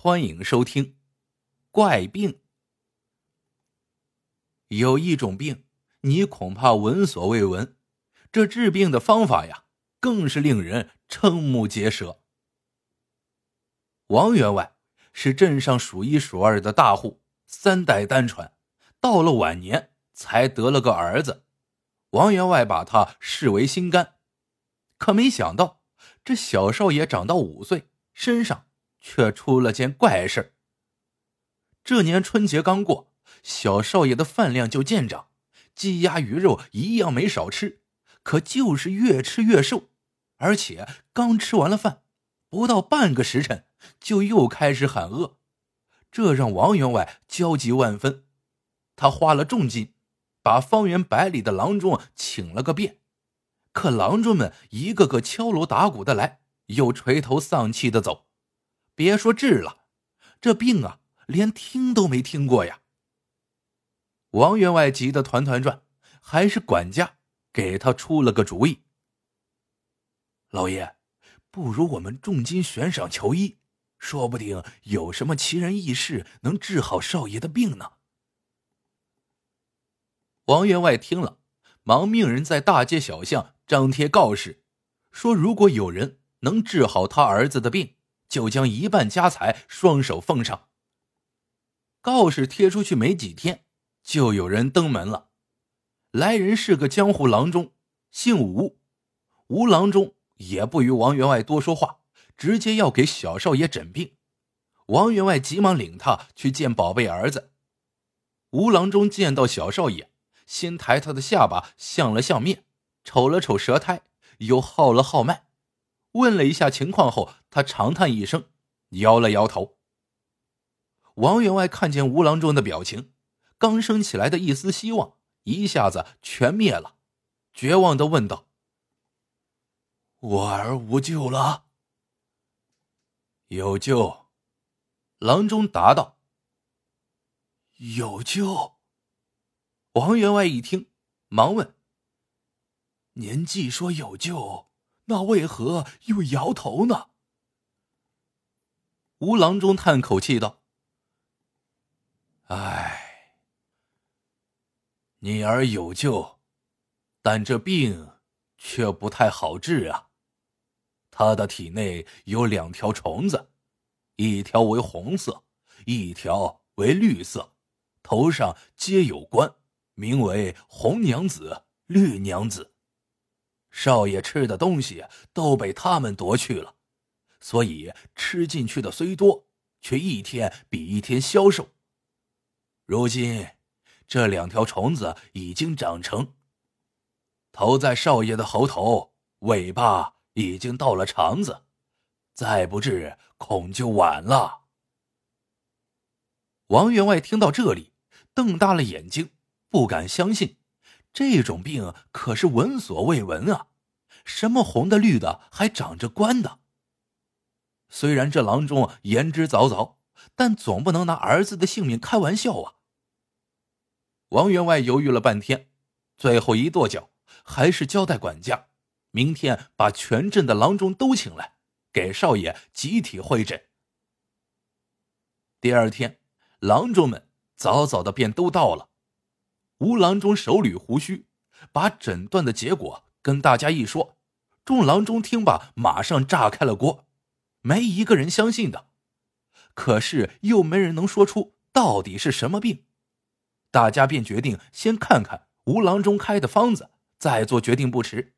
欢迎收听《怪病》。有一种病，你恐怕闻所未闻，这治病的方法呀，更是令人瞠目结舌。王员外是镇上数一数二的大户，三代单传，到了晚年才得了个儿子。王员外把他视为心肝，可没想到这小少爷长到五岁，身上……却出了件怪事这年春节刚过，小少爷的饭量就见长，鸡鸭鱼肉一样没少吃，可就是越吃越瘦，而且刚吃完了饭，不到半个时辰就又开始喊饿，这让王员外焦急万分。他花了重金，把方圆百里的郎中请了个遍，可郎中们一个个敲锣打鼓的来，又垂头丧气的走。别说治了，这病啊，连听都没听过呀。王员外急得团团转，还是管家给他出了个主意。老爷，不如我们重金悬赏求医，说不定有什么奇人异事能治好少爷的病呢。王员外听了，忙命人在大街小巷张贴告示，说如果有人能治好他儿子的病。就将一半家财双手奉上。告示贴出去没几天，就有人登门了。来人是个江湖郎中，姓吴。吴郎中也不与王员外多说话，直接要给小少爷诊病。王员外急忙领他去见宝贝儿子。吴郎中见到小少爷，先抬他的下巴相了相面，瞅了瞅舌苔，又号了号脉。问了一下情况后，他长叹一声，摇了摇头。王员外看见吴郎中的表情，刚升起来的一丝希望一下子全灭了，绝望的问道：“我儿无救了？”“有救。”郎中答道。“有救？”王员外一听，忙问：“您既说有救？”那为何又摇头呢？吴郎中叹口气道：“唉，你儿有救，但这病却不太好治啊。他的体内有两条虫子，一条为红色，一条为绿色，头上皆有冠，名为红娘子、绿娘子。”少爷吃的东西都被他们夺去了，所以吃进去的虽多，却一天比一天消瘦。如今这两条虫子已经长成，头在少爷的喉头，尾巴已经到了肠子，再不治恐就晚了。王员外听到这里，瞪大了眼睛，不敢相信。这种病可是闻所未闻啊！什么红的、绿的，还长着冠的。虽然这郎中言之凿凿，但总不能拿儿子的性命开玩笑啊！王员外犹豫了半天，最后一跺脚，还是交代管家，明天把全镇的郎中都请来，给少爷集体会诊。第二天，郎中们早早的便都到了。吴郎中手捋胡须，把诊断的结果跟大家一说，众郎中听罢，马上炸开了锅，没一个人相信的。可是又没人能说出到底是什么病，大家便决定先看看吴郎中开的方子，再做决定不迟。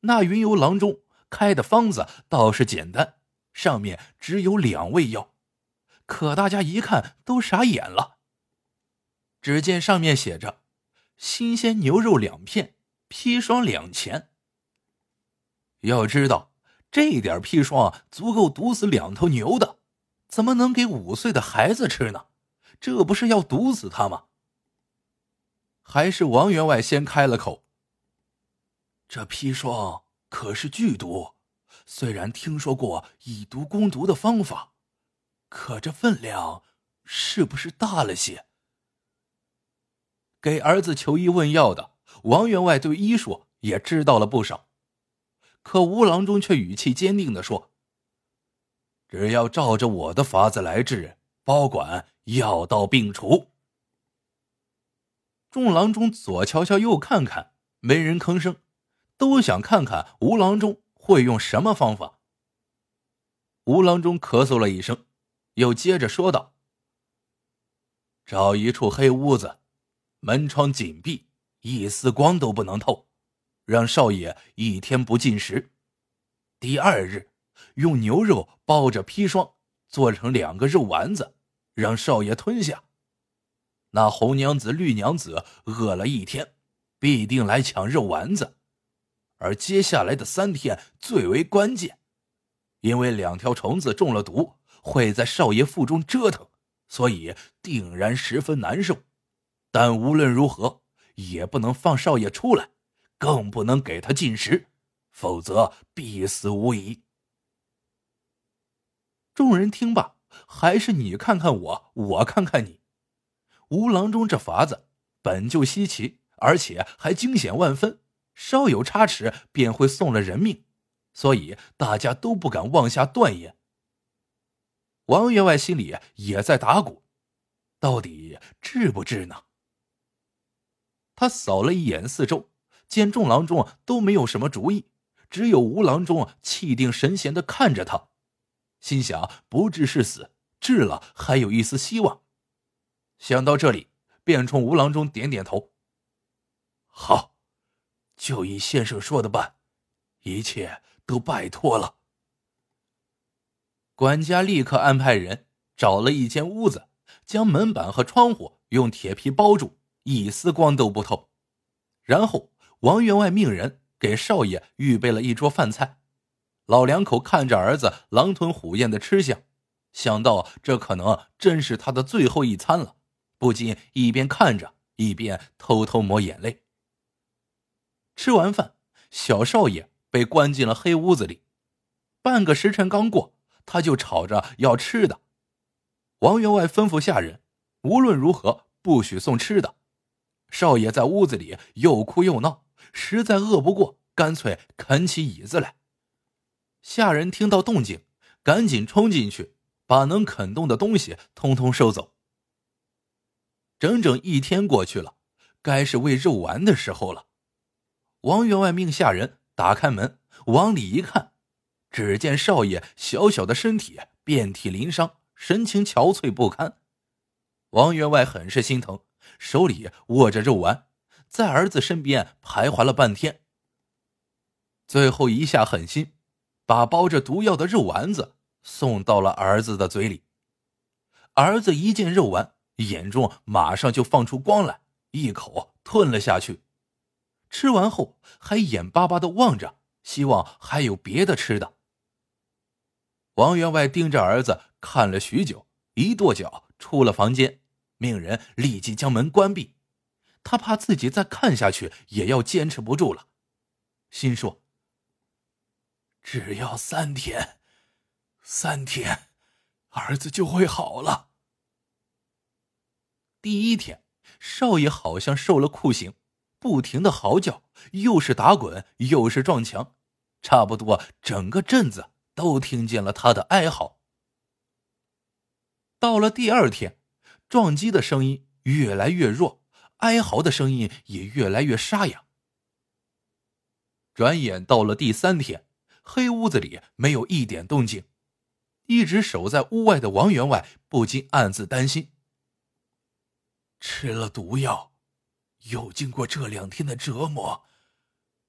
那云游郎中开的方子倒是简单，上面只有两味药，可大家一看都傻眼了。只见上面写着：“新鲜牛肉两片，砒霜两钱。”要知道，这点砒霜足够毒死两头牛的，怎么能给五岁的孩子吃呢？这不是要毒死他吗？还是王员外先开了口：“这砒霜可是剧毒，虽然听说过以毒攻毒的方法，可这分量是不是大了些？”给儿子求医问药的王员外对医术也知道了不少，可吴郎中却语气坚定的说：“只要照着我的法子来治，保管药到病除。众郎中左瞧瞧，右看看，没人吭声，都想看看吴郎中会用什么方法。吴郎中咳嗽了一声，又接着说道：“找一处黑屋子，门窗紧闭，一丝光都不能透，让少爷一天不进食。第二日，用牛肉包着砒霜，做成两个肉丸子，让少爷吞下。”那红娘子、绿娘子饿了一天，必定来抢肉丸子，而接下来的三天最为关键，因为两条虫子中了毒，会在少爷腹中折腾，所以定然十分难受。但无论如何，也不能放少爷出来，更不能给他进食，否则必死无疑。众人听罢，还是你看看我，我看看你。吴郎中这法子本就稀奇，而且还惊险万分，稍有差池便会送了人命，所以大家都不敢妄下断言。王员外心里也在打鼓，到底治不治呢？他扫了一眼四周，见众郎中都没有什么主意，只有吴郎中气定神闲的看着他，心想不治是死，治了还有一丝希望。想到这里，便冲吴郎中点点头。好，就依先生说的办，一切都拜托了。管家立刻安排人找了一间屋子，将门板和窗户用铁皮包住，一丝光都不透。然后王员外命人给少爷预备了一桌饭菜。老两口看着儿子狼吞虎咽的吃相，想到这可能真是他的最后一餐了。不禁一边看着，一边偷偷抹眼泪。吃完饭，小少爷被关进了黑屋子里。半个时辰刚过，他就吵着要吃的。王员外吩咐下人，无论如何不许送吃的。少爷在屋子里又哭又闹，实在饿不过，干脆啃起椅子来。下人听到动静，赶紧冲进去，把能啃动的东西通通收走。整整一天过去了，该是喂肉丸的时候了。王员外命下人打开门，往里一看，只见少爷小小的身体遍体鳞伤，神情憔悴不堪。王员外很是心疼，手里握着肉丸，在儿子身边徘徊了半天。最后一下狠心，把包着毒药的肉丸子送到了儿子的嘴里。儿子一见肉丸。眼中马上就放出光来，一口吞了下去。吃完后还眼巴巴的望着，希望还有别的吃的。王员外盯着儿子看了许久，一跺脚出了房间，命人立即将门关闭。他怕自己再看下去也要坚持不住了，心说：“只要三天，三天，儿子就会好了。”第一天，少爷好像受了酷刑，不停的嚎叫，又是打滚，又是撞墙，差不多整个镇子都听见了他的哀嚎。到了第二天，撞击的声音越来越弱，哀嚎的声音也越来越沙哑。转眼到了第三天，黑屋子里没有一点动静，一直守在屋外的王员外不禁暗自担心。吃了毒药，又经过这两天的折磨，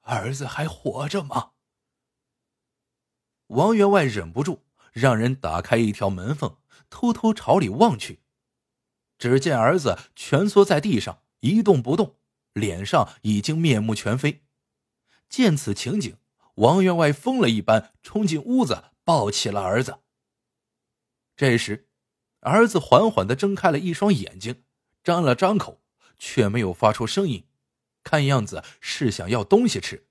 儿子还活着吗？王员外忍不住，让人打开一条门缝，偷偷朝里望去。只见儿子蜷缩在地上，一动不动，脸上已经面目全非。见此情景，王员外疯了一般冲进屋子，抱起了儿子。这时，儿子缓缓的睁开了一双眼睛。张了张口，却没有发出声音，看样子是想要东西吃。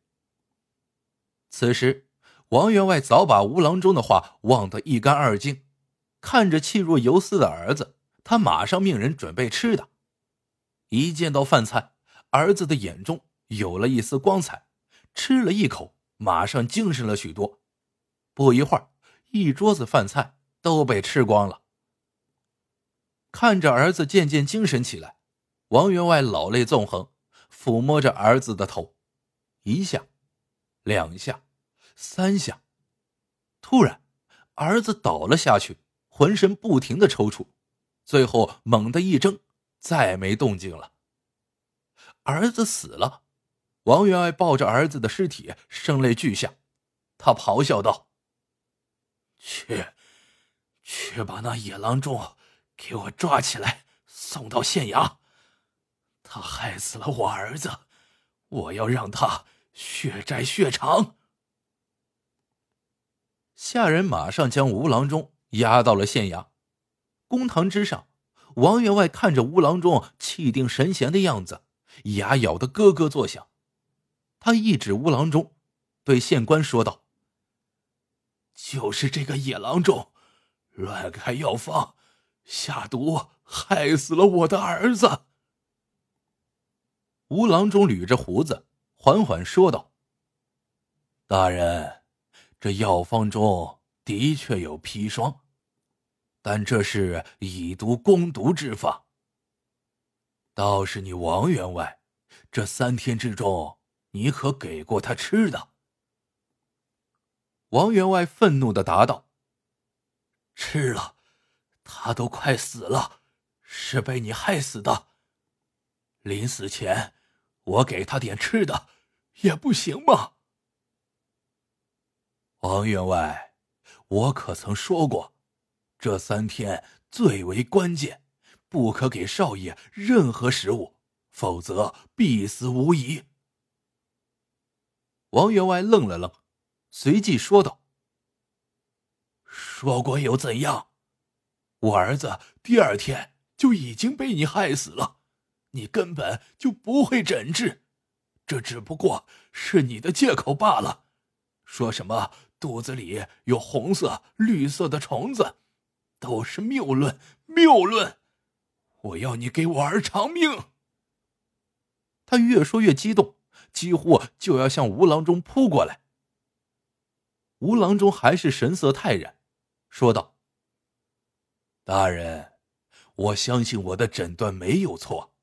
此时，王员外早把吴郎中的话忘得一干二净，看着气若游丝的儿子，他马上命人准备吃的。一见到饭菜，儿子的眼中有了一丝光彩，吃了一口，马上精神了许多。不一会儿，一桌子饭菜都被吃光了。看着儿子渐渐精神起来，王员外老泪纵横，抚摸着儿子的头，一下，两下，三下，突然，儿子倒了下去，浑身不停的抽搐，最后猛地一怔，再没动静了。儿子死了，王员外抱着儿子的尸体，声泪俱下，他咆哮道：“去，去把那野郎中！”给我抓起来，送到县衙。他害死了我儿子，我要让他血债血偿。下人马上将吴郎中押到了县衙。公堂之上，王员外看着吴郎中气定神闲的样子，牙咬得咯咯作响。他一指吴郎中，对县官说道：“就是这个野郎中，乱开药方。”下毒害死了我的儿子。吴郎中捋着胡子，缓缓说道：“大人，这药方中的确有砒霜，但这是以毒攻毒之法。倒是你王员外，这三天之中，你可给过他吃的？”王员外愤怒的答道：“吃了。”他都快死了，是被你害死的。临死前，我给他点吃的，也不行吗？王员外，我可曾说过，这三天最为关键，不可给少爷任何食物，否则必死无疑。王员外愣了愣，随即说道：“说过又怎样？”我儿子第二天就已经被你害死了，你根本就不会诊治，这只不过是你的借口罢了。说什么肚子里有红色、绿色的虫子，都是谬论，谬论！我要你给我儿偿命！他越说越激动，几乎就要向吴郎中扑过来。吴郎中还是神色泰然，说道。大人，我相信我的诊断没有错，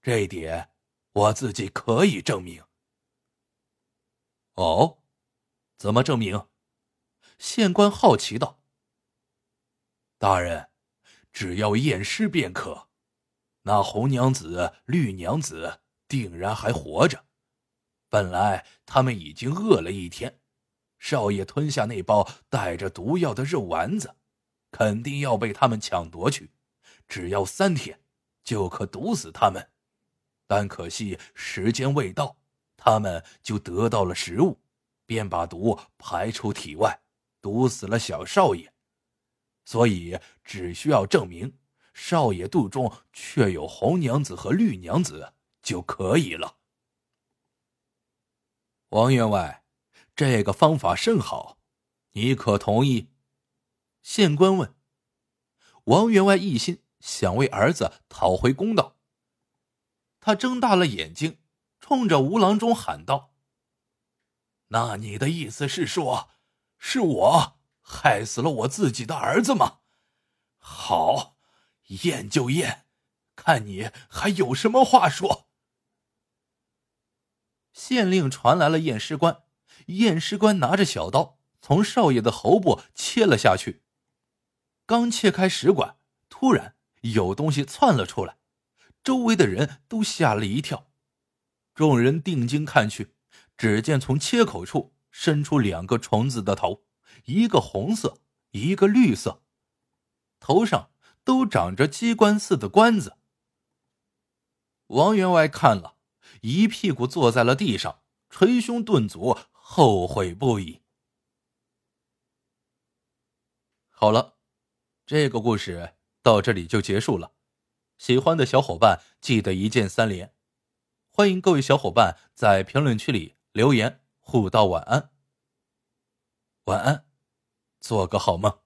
这一点我自己可以证明。哦，怎么证明？县官好奇道。大人，只要验尸便可。那红娘子、绿娘子定然还活着。本来他们已经饿了一天，少爷吞下那包带着毒药的肉丸子。肯定要被他们抢夺去，只要三天，就可毒死他们。但可惜时间未到，他们就得到了食物，便把毒排出体外，毒死了小少爷。所以只需要证明少爷肚中确有红娘子和绿娘子就可以了。王员外，这个方法甚好，你可同意？县官问：“王员外一心想为儿子讨回公道。”他睁大了眼睛，冲着吴郎中喊道：“那你的意思是说，是我害死了我自己的儿子吗？好，验就验，看你还有什么话说。”县令传来了验尸官，验尸官拿着小刀，从少爷的喉部切了下去。刚切开食管，突然有东西窜了出来，周围的人都吓了一跳。众人定睛看去，只见从切口处伸出两个虫子的头，一个红色，一个绿色，头上都长着机关似的冠子。王员外看了一屁股坐在了地上，捶胸顿足，后悔不已。好了。这个故事到这里就结束了，喜欢的小伙伴记得一键三连，欢迎各位小伙伴在评论区里留言互道晚安。晚安，做个好梦。